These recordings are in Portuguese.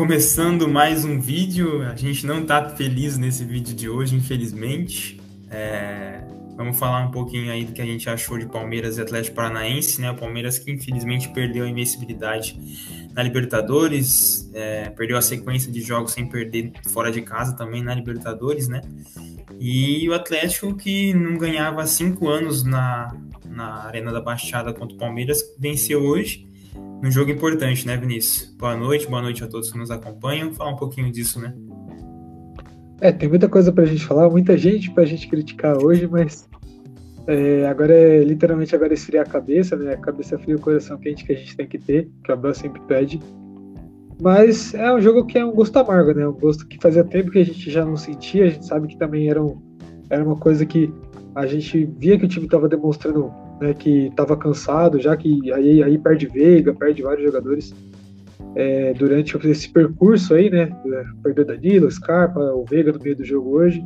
Começando mais um vídeo, a gente não tá feliz nesse vídeo de hoje, infelizmente. É... Vamos falar um pouquinho aí do que a gente achou de Palmeiras e Atlético Paranaense, né? O Palmeiras que infelizmente perdeu a invencibilidade na Libertadores, é... perdeu a sequência de jogos sem perder fora de casa também na Libertadores, né? E o Atlético que não ganhava cinco anos na, na Arena da Baixada contra o Palmeiras, venceu hoje num jogo importante, né, Vinícius? Boa noite, boa noite a todos que nos acompanham. Falar um pouquinho disso, né? É, tem muita coisa pra gente falar, muita gente pra gente criticar hoje, mas é, agora é literalmente agora esfriar a cabeça, né? A cabeça fria e o coração quente que a gente tem que ter, que o Abel sempre pede. Mas é um jogo que é um gosto amargo, né? Um gosto que fazia tempo que a gente já não sentia, a gente sabe que também era, um, era uma coisa que a gente via que o time estava demonstrando né, que estava cansado, já que aí, aí perde Veiga, perde vários jogadores é, durante esse percurso aí, né? Perdeu Danilo, Scarpa, o Veiga no meio do jogo hoje.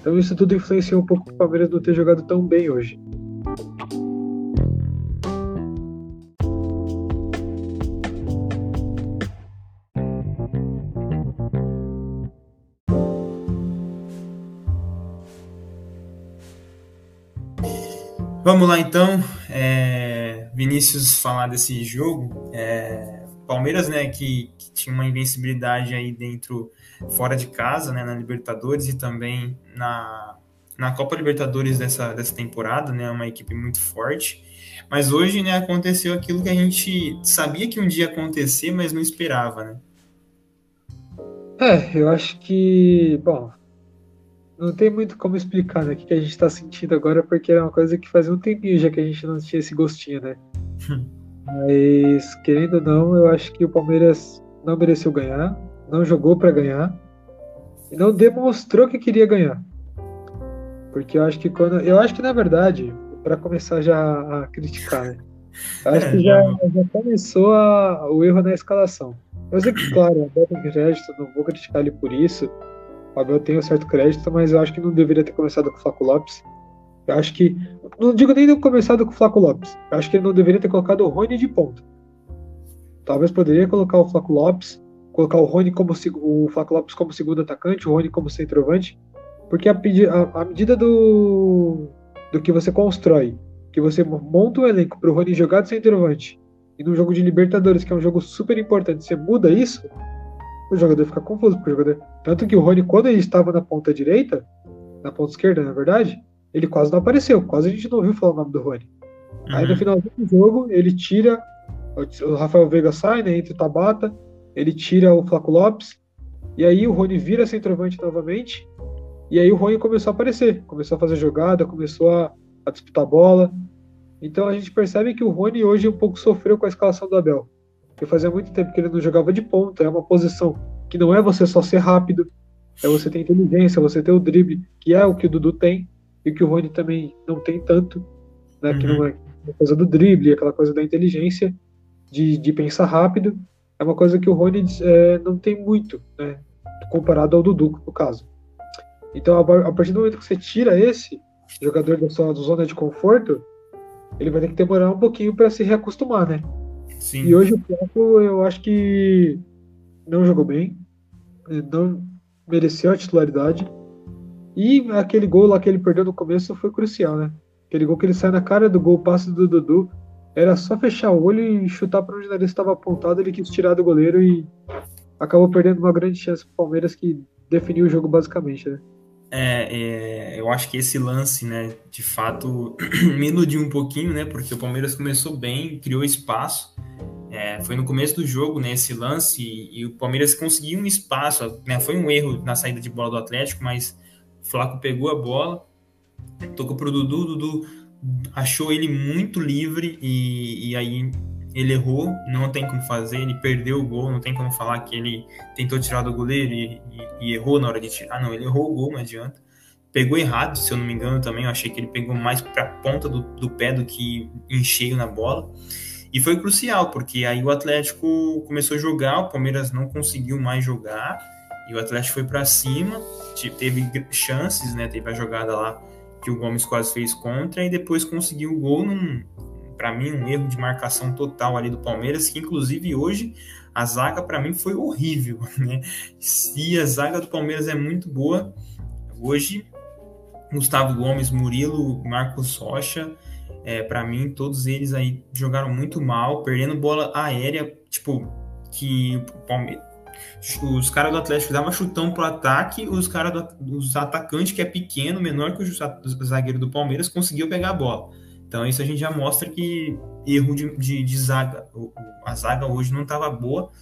Então isso tudo influenciou um pouco o Palmeiras não ter jogado tão bem hoje. Vamos lá então, é, Vinícius falar desse jogo. É, Palmeiras, né, que, que, tinha uma invencibilidade aí dentro, fora de casa, né, na Libertadores e também na, na Copa Libertadores dessa, dessa temporada, né, uma equipe muito forte. Mas hoje, né, aconteceu aquilo que a gente sabia que um dia ia acontecer, mas não esperava, né? É, eu acho que, bom, não tem muito como explicar né, o que a gente está sentindo agora, porque era uma coisa que fazia um tempinho já que a gente não tinha esse gostinho, né? Mas, querendo ou não, eu acho que o Palmeiras não mereceu ganhar, não jogou para ganhar e não demonstrou que queria ganhar. Porque eu acho que quando. Eu acho que, na verdade, para começar já a criticar, né? Eu acho que já, já começou a, o erro na escalação. Eu sei que, claro, o tem crédito, não vou criticar ele por isso o Abel tem um certo crédito, mas eu acho que não deveria ter começado com o Flaco Lopes. Eu acho que. Não digo nem ter começado com o Flaco Lopes. Eu acho que ele não deveria ter colocado o Rony de ponta. Talvez poderia colocar o Flaco Lopes, colocar o Rony como o Flaco Lopes como segundo atacante, o Rony como centroavante, porque a, a, a medida do, do que você constrói, que você monta um elenco para o Rony jogar de centroavante e num jogo de Libertadores, que é um jogo super importante, você muda isso, o jogador fica confuso, porque o jogador. Tanto que o Rony, quando ele estava na ponta direita, na ponta esquerda, na verdade, ele quase não apareceu, quase a gente não ouviu falar o nome do Rony. Uhum. Aí no uhum. final do jogo, ele tira. O Rafael Veiga sai, né? Entre o Tabata, ele tira o Flaco Lopes, e aí o Rony vira centroavante novamente, e aí o Rony começou a aparecer, começou a fazer jogada, começou a, a disputar bola. Então a gente percebe que o Rony hoje um pouco sofreu com a escalação do Abel. Porque fazia muito tempo que ele não jogava de ponta. É uma posição que não é você só ser rápido, é você ter inteligência, você ter o drible, que é o que o Dudu tem, e que o Rony também não tem tanto, né? Uhum. Que não é uma coisa do drible, aquela coisa da inteligência, de, de pensar rápido. É uma coisa que o Rony é, não tem muito, né? Comparado ao Dudu, no caso. Então, a partir do momento que você tira esse jogador da sua zona de conforto, ele vai ter que demorar um pouquinho para se reacostumar, né? Sim. E hoje o Flaco, eu acho que não jogou bem, não mereceu a titularidade. E aquele gol lá que ele perdeu no começo foi crucial, né? Aquele gol que ele sai na cara do gol, passe do Dudu. Era só fechar o olho e chutar para onde o nariz estava apontado. Ele quis tirar do goleiro e acabou perdendo uma grande chance para o Palmeiras que definiu o jogo basicamente, né? É, é, eu acho que esse lance, né, de fato, me iludiu um pouquinho, né, porque o Palmeiras começou bem, criou espaço, é, foi no começo do jogo, né, esse lance, e, e o Palmeiras conseguiu um espaço, né, foi um erro na saída de bola do Atlético, mas o Flaco pegou a bola, tocou pro Dudu, Dudu achou ele muito livre, e, e aí ele errou, não tem como fazer, ele perdeu o gol, não tem como falar que ele tentou tirar do goleiro e, e, e errou na hora de tirar, não, ele errou o gol, não adianta. Pegou errado, se eu não me engano também, eu achei que ele pegou mais para a ponta do, do pé do que em cheio na bola. E foi crucial, porque aí o Atlético começou a jogar, o Palmeiras não conseguiu mais jogar, e o Atlético foi para cima, teve chances, né? Teve a jogada lá que o Gomes quase fez contra, e depois conseguiu o gol num, para mim, um erro de marcação total ali do Palmeiras, que inclusive hoje a zaga para mim foi horrível, né? Se a zaga do Palmeiras é muito boa, hoje Gustavo Gomes, Murilo, Marcos Rocha, é, para mim todos eles aí jogaram muito mal, perdendo bola aérea, tipo que o Palmeiras os caras do Atlético davam chutão pro ataque, os caras dos atacantes, que é pequeno, menor que o zagueiro do Palmeiras, conseguiu pegar a bola. Então isso a gente já mostra que erro de, de, de zaga. A zaga hoje não estava boa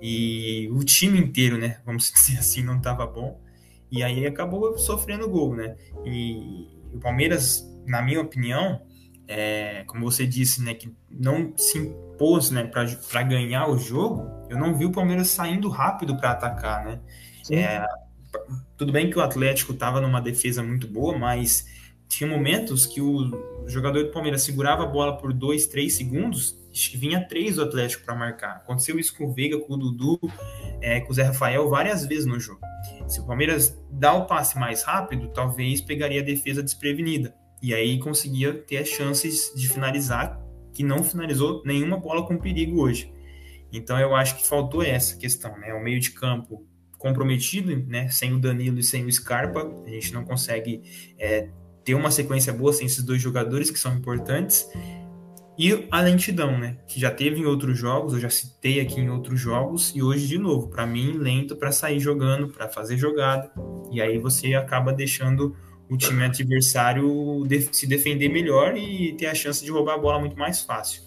e o time inteiro, né? Vamos dizer assim, não estava bom. E aí acabou sofrendo gol, né? E o Palmeiras, na minha opinião, é, como você disse, né, que não se impôs, né, para ganhar o jogo, eu não vi o Palmeiras saindo rápido para atacar, né? É, tudo bem que o Atlético estava numa defesa muito boa, mas tinha momentos que o jogador do Palmeiras segurava a bola por dois, três segundos, vinha três do Atlético para marcar. Aconteceu isso com o Veiga, com o Dudu, é, com o Zé Rafael várias vezes no jogo. Se o Palmeiras dá o passe mais rápido, talvez pegaria a defesa desprevenida. E aí conseguia ter as chances de finalizar, que não finalizou nenhuma bola com perigo hoje. Então eu acho que faltou essa questão, né? O meio de campo comprometido, né? Sem o Danilo e sem o Scarpa, a gente não consegue é, ter uma sequência boa sem esses dois jogadores que são importantes. E a lentidão, né? Que já teve em outros jogos, eu já citei aqui em outros jogos, e hoje de novo, para mim, lento para sair jogando, para fazer jogada. E aí você acaba deixando o time adversário se defender melhor e ter a chance de roubar a bola muito mais fácil.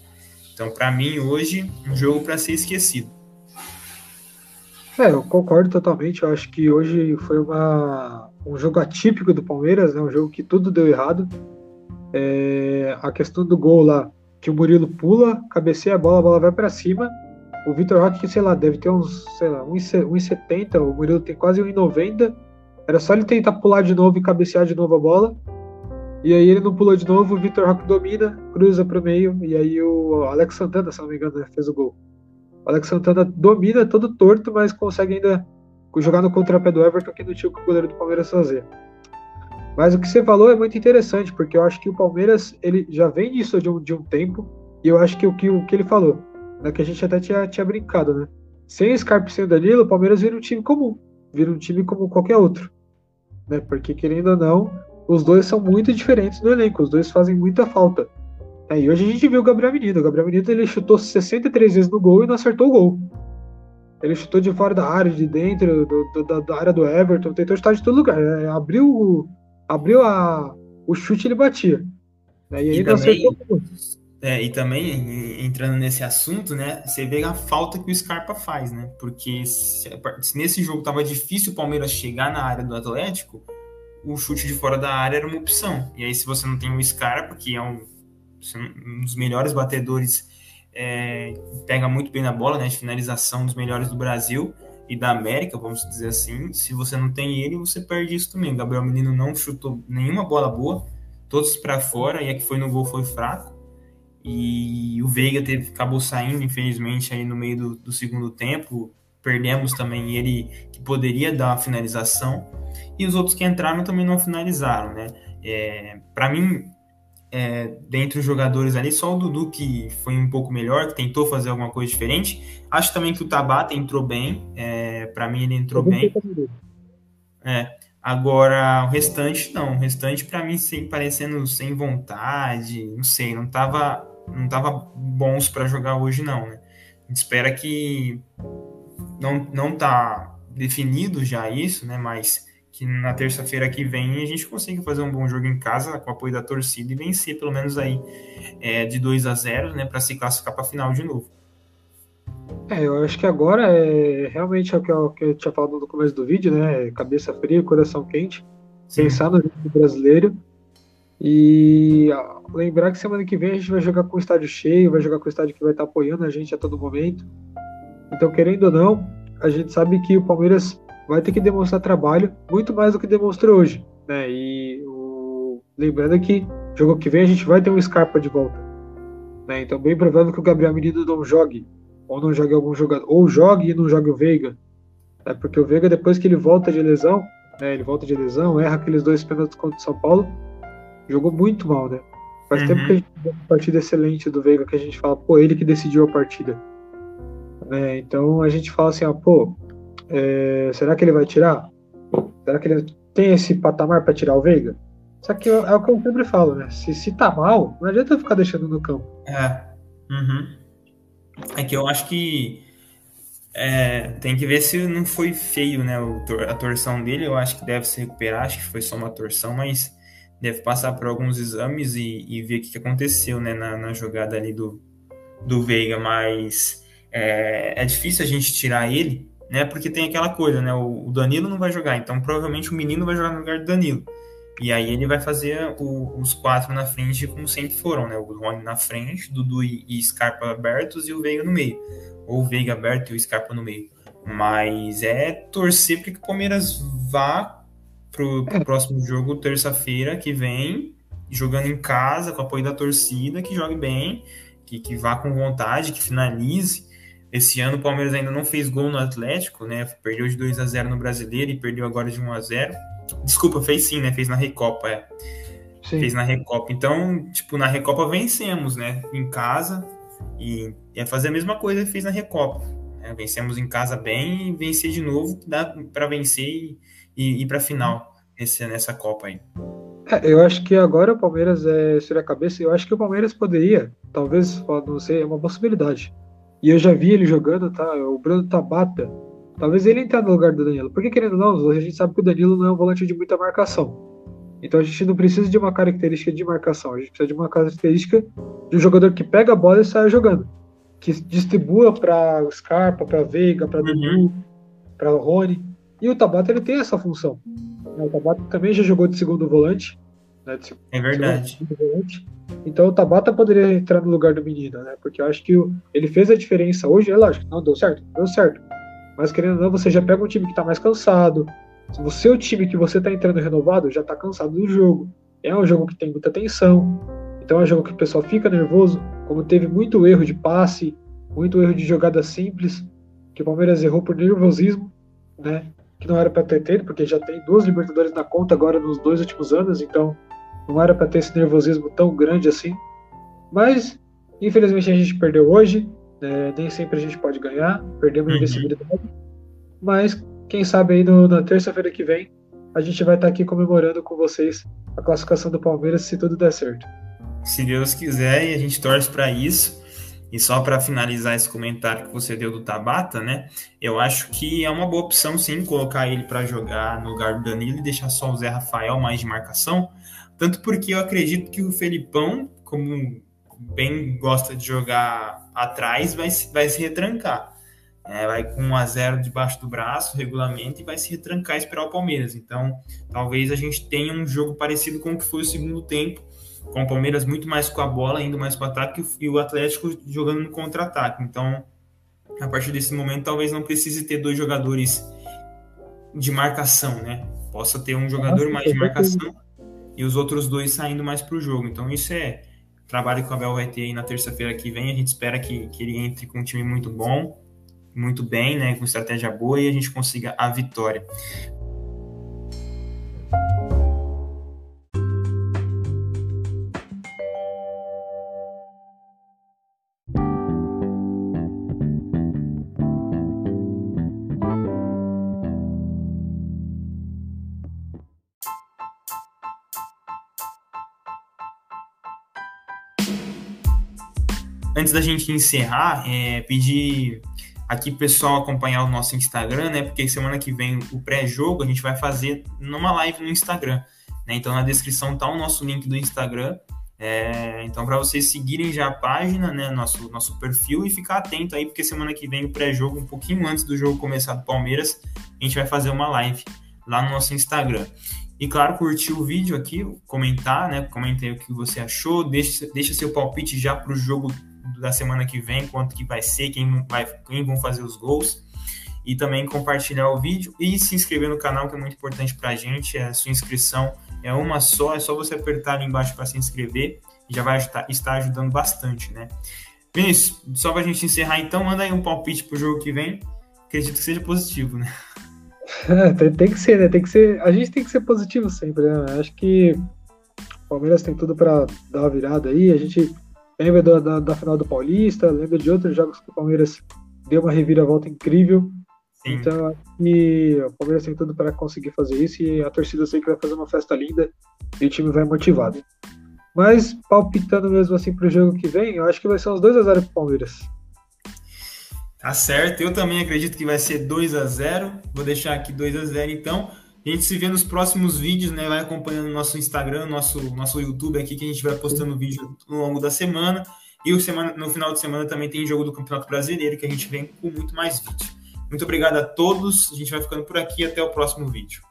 Então, para mim, hoje, um jogo para ser esquecido. É, eu concordo totalmente. Eu acho que hoje foi uma, um jogo atípico do Palmeiras, né? um jogo que tudo deu errado. É, a questão do gol lá, que o Murilo pula, cabeceia a bola, a bola vai para cima. O Vitor Roque, que sei lá, deve ter uns, sei lá, 1,70, o Murilo tem quase 1,90 era só ele tentar pular de novo e cabecear de novo a bola. E aí ele não pulou de novo, o Vitor Roque domina, cruza para o meio, e aí o Alex Santana, se não me engano, fez o gol. O Alex Santana domina todo torto, mas consegue ainda jogar no contrapé do Everton, que não tinha o que o goleiro do Palmeiras fazer. Mas o que você falou é muito interessante, porque eu acho que o Palmeiras ele já vem disso de um, de um tempo, e eu acho que o que, o que ele falou, né, que a gente até tinha, tinha brincado, né? Sem Scarpa e sem o Danilo, o Palmeiras vira um time comum, vira um time como qualquer outro né? Porque querendo ou não, os dois são muito diferentes no elenco, os dois fazem muita falta. É, e hoje a gente viu o Gabriel Menino. O Gabriel Menino ele chutou 63 vezes no gol e não acertou o gol. Ele chutou de fora da área, de dentro do, do, da, área do Everton, tentou chutar de todo lugar. É, abriu, abriu a, o chute e ele batia. Né? E aí e não também, acertou é, e também, entrando nesse assunto, né, você vê a falta que o Scarpa faz, né? Porque se, se nesse jogo tava difícil o Palmeiras chegar na área do Atlético, o chute de fora da área era uma opção. E aí, se você não tem o Scarpa, que é um, um dos melhores batedores, é, pega muito bem na bola, né? De finalização dos melhores do Brasil e da América, vamos dizer assim. Se você não tem ele, você perde isso também. Gabriel Menino não chutou nenhuma bola boa, todos para fora, e a que foi no gol foi fraco. E o Veiga teve, acabou saindo, infelizmente, aí no meio do, do segundo tempo. Perdemos também ele que poderia dar a finalização. E os outros que entraram também não finalizaram, né? É, para mim, é, dentre os jogadores ali, só o Dudu que foi um pouco melhor, que tentou fazer alguma coisa diferente. Acho também que o Tabata entrou bem. É, para mim, ele entrou bem. É, agora, o restante, não. O restante, para mim, sem, parecendo sem vontade, não sei, não tava não tava bons para jogar hoje não, né? A gente espera que não não tá definido já isso, né? Mas que na terça-feira que vem a gente consiga fazer um bom jogo em casa com o apoio da torcida e vencer pelo menos aí é, de 2 a 0, né? Para se classificar para a final de novo. É, eu acho que agora é realmente é o que eu, que eu tinha falado no começo do vídeo, né? Cabeça fria, coração quente, Sim. pensar no jogo brasileiro e lembrar que semana que vem a gente vai jogar com o estádio cheio, vai jogar com o estádio que vai estar apoiando a gente a todo momento. Então, querendo ou não, a gente sabe que o Palmeiras vai ter que demonstrar trabalho muito mais do que demonstrou hoje. Né? E o... lembrando que jogo que vem a gente vai ter um Scarpa de volta. Né? Então, bem provável que o Gabriel Menino não jogue, ou não jogue algum jogador, ou jogue e não jogue o Veiga. Né? Porque o Veiga, depois que ele volta de lesão, né? ele volta de lesão, erra aqueles dois pênaltis contra o São Paulo jogou muito mal, né? Faz uhum. tempo que a gente tem uma partida excelente do Veiga que a gente fala, pô, ele que decidiu a partida. É, então a gente fala assim, ó, pô, é, será que ele vai tirar? Será que ele tem esse patamar para tirar o Veiga? Só que é o que eu sempre falo, né? Se, se tá mal, não adianta ficar deixando no campo. É. Uhum. É que eu acho que é, tem que ver se não foi feio, né? A torção dele, eu acho que deve se recuperar, acho que foi só uma torção, mas deve passar por alguns exames e, e ver o que aconteceu, né? Na, na, jogada ali do, do Veiga, mas é, é difícil a gente tirar ele, né? Porque tem aquela coisa, né? O, Danilo não vai jogar, então provavelmente o menino vai jogar no lugar do Danilo. E aí ele vai fazer o, os quatro na frente como sempre foram, né? O Rony na frente, Dudu e, e Scarpa abertos e o Veiga no meio. Ou o Veiga aberto e o Scarpa no meio. Mas é torcer para que o Palmeiras vá pro, pro próximo jogo, terça-feira que vem, jogando em casa, com apoio da torcida, que jogue bem, que, que vá com vontade, que finalize. Esse ano o Palmeiras ainda não fez gol no Atlético, né? Perdeu de 2 a 0 no Brasileiro e perdeu agora de 1 a 0 Desculpa, fez sim, né? Fez na Recopa, é. Sim. Fez na Recopa. Então, tipo, na Recopa vencemos, né? Em casa. E é fazer a mesma coisa que fez na Recopa. Né? Vencemos em casa bem e vencer de novo, dá para vencer e, e ir para final nesse, nessa Copa aí. É, eu acho que agora o Palmeiras é sobre a cabeça. Eu acho que o Palmeiras poderia, talvez, não sei, é uma possibilidade. E eu já vi ele jogando, tá? O Bruno Tabata Talvez ele entrar no lugar do Danilo. Porque, querendo ou não, a gente sabe que o Danilo não é um volante de muita marcação. Então a gente não precisa de uma característica de marcação. A gente precisa de uma característica de um jogador que pega a bola e sai jogando. Que distribua para Scarpa, para Veiga, para Dudu, uhum. para Rony. E o Tabata ele tem essa função. O Tabata também já jogou de segundo volante. Né, de é verdade. Volante. Então o Tabata poderia entrar no lugar do menino, né? Porque eu acho que ele fez a diferença hoje. É lógico, não deu certo, deu certo. Mas querendo ou não, você já pega um time que está mais cansado. Se o seu time que você está entrando renovado já está cansado do jogo. É um jogo que tem muita tensão. Então é um jogo que o pessoal fica nervoso. Como teve muito erro de passe, muito erro de jogada simples, que o Palmeiras errou por nervosismo, né? Que não era para ter tido, porque já tem duas Libertadores na conta agora nos dois últimos anos, então não era para ter esse nervosismo tão grande assim. Mas, infelizmente, a gente perdeu hoje. É, nem sempre a gente pode ganhar, perdemos uhum. invencibilidade. Mas quem sabe aí no, na terça-feira que vem a gente vai estar aqui comemorando com vocês a classificação do Palmeiras se tudo der certo. Se Deus quiser, e a gente torce para isso. E só para finalizar esse comentário que você deu do Tabata, né? Eu acho que é uma boa opção sim colocar ele para jogar no lugar do Danilo e deixar só o Zé Rafael mais de marcação. Tanto porque eu acredito que o Felipão, como bem gosta de jogar atrás, vai, vai se retrancar. É, vai com 1 a 0 debaixo do braço, regulamento, e vai se retrancar e esperar o Palmeiras. Então, talvez a gente tenha um jogo parecido com o que foi o segundo tempo, com o Palmeiras muito mais com a bola, indo mais para o ataque, e o Atlético jogando no contra-ataque. Então, a partir desse momento, talvez não precise ter dois jogadores de marcação, né? Possa ter um jogador mais de marcação e os outros dois saindo mais para o jogo. Então, isso é trabalho que o Abel vai ter aí na terça-feira que vem. A gente espera que, que ele entre com um time muito bom, muito bem, né, com estratégia boa e a gente consiga a vitória. Antes da gente encerrar, é, pedir aqui pessoal acompanhar o nosso Instagram, né? Porque semana que vem o pré-jogo a gente vai fazer numa live no Instagram. Né? Então na descrição tá o nosso link do Instagram. É, então para vocês seguirem já a página, né? Nosso, nosso perfil e ficar atento aí, porque semana que vem o pré-jogo, um pouquinho antes do jogo começar do Palmeiras, a gente vai fazer uma live lá no nosso Instagram. E claro, curtir o vídeo aqui, comentar, né? Comentei o que você achou, deixa, deixa seu palpite já para o jogo da semana que vem, quanto que vai ser, quem, vai, quem vão fazer os gols. E também compartilhar o vídeo e se inscrever no canal, que é muito importante para a gente. A sua inscrição é uma só, é só você apertar ali embaixo para se inscrever já vai estar ajudando bastante, né? Vinícius, só para a gente encerrar então, manda aí um palpite pro jogo que vem. Acredito que seja positivo, né? Tem, tem, que ser, né? Tem que ser. A gente tem que ser positivo sempre, né? Acho que O Palmeiras tem tudo para dar uma virada aí. A gente lembra da, da, da, final do Paulista, lembra de outros jogos que o Palmeiras deu uma reviravolta incrível. Sim. Então, e o Palmeiras tem tudo para conseguir fazer isso e a torcida sei que vai fazer uma festa linda e o time vai motivado. Mas, palpitando mesmo assim para o jogo que vem, eu acho que vai ser uns 2 a 0 para o Palmeiras. Tá certo, eu também acredito que vai ser 2 a 0 Vou deixar aqui 2 a 0 então. A gente se vê nos próximos vídeos, né? Vai acompanhando nosso Instagram, nosso, nosso YouTube aqui, que a gente vai postando vídeo ao longo da semana. E o semana, no final de semana também tem jogo do Campeonato Brasileiro, que a gente vem com muito mais vídeo. Muito obrigado a todos. A gente vai ficando por aqui. Até o próximo vídeo.